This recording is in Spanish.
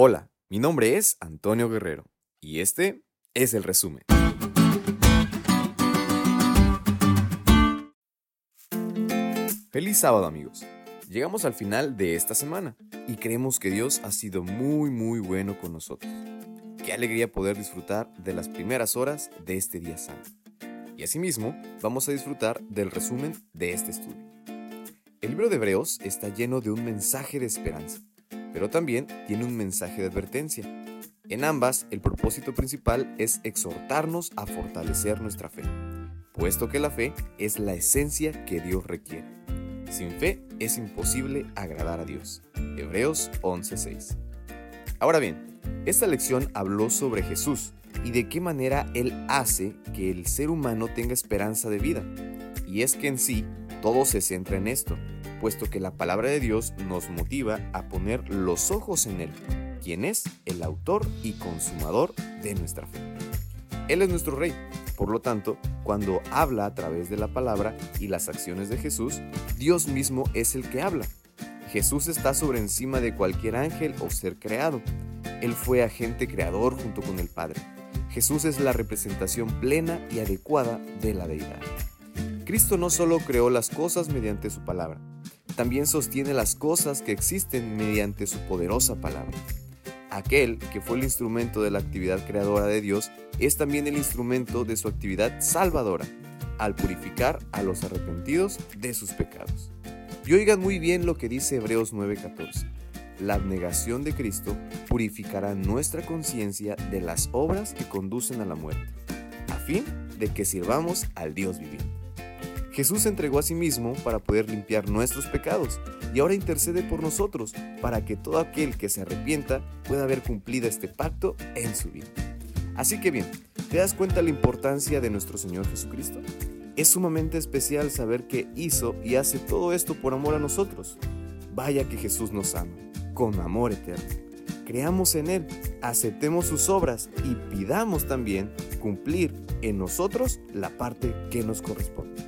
Hola, mi nombre es Antonio Guerrero y este es el resumen. Feliz sábado amigos. Llegamos al final de esta semana y creemos que Dios ha sido muy muy bueno con nosotros. Qué alegría poder disfrutar de las primeras horas de este día santo. Y asimismo vamos a disfrutar del resumen de este estudio. El libro de Hebreos está lleno de un mensaje de esperanza pero también tiene un mensaje de advertencia. En ambas, el propósito principal es exhortarnos a fortalecer nuestra fe, puesto que la fe es la esencia que Dios requiere. Sin fe es imposible agradar a Dios. Hebreos 11:6. Ahora bien, esta lección habló sobre Jesús y de qué manera Él hace que el ser humano tenga esperanza de vida. Y es que en sí, todo se centra en esto, puesto que la palabra de Dios nos motiva a poner los ojos en Él, quien es el autor y consumador de nuestra fe. Él es nuestro Rey, por lo tanto, cuando habla a través de la palabra y las acciones de Jesús, Dios mismo es el que habla. Jesús está sobre encima de cualquier ángel o ser creado. Él fue agente creador junto con el Padre. Jesús es la representación plena y adecuada de la deidad. Cristo no solo creó las cosas mediante su palabra, también sostiene las cosas que existen mediante su poderosa palabra. Aquel que fue el instrumento de la actividad creadora de Dios es también el instrumento de su actividad salvadora, al purificar a los arrepentidos de sus pecados. Y oigan muy bien lo que dice Hebreos 9:14. La abnegación de Cristo purificará nuestra conciencia de las obras que conducen a la muerte, a fin de que sirvamos al Dios viviente. Jesús se entregó a sí mismo para poder limpiar nuestros pecados y ahora intercede por nosotros para que todo aquel que se arrepienta pueda ver cumplida este pacto en su vida. Así que bien, ¿te das cuenta la importancia de nuestro Señor Jesucristo? Es sumamente especial saber que hizo y hace todo esto por amor a nosotros. Vaya que Jesús nos ama, con amor eterno. Creamos en Él, aceptemos sus obras y pidamos también cumplir en nosotros la parte que nos corresponde.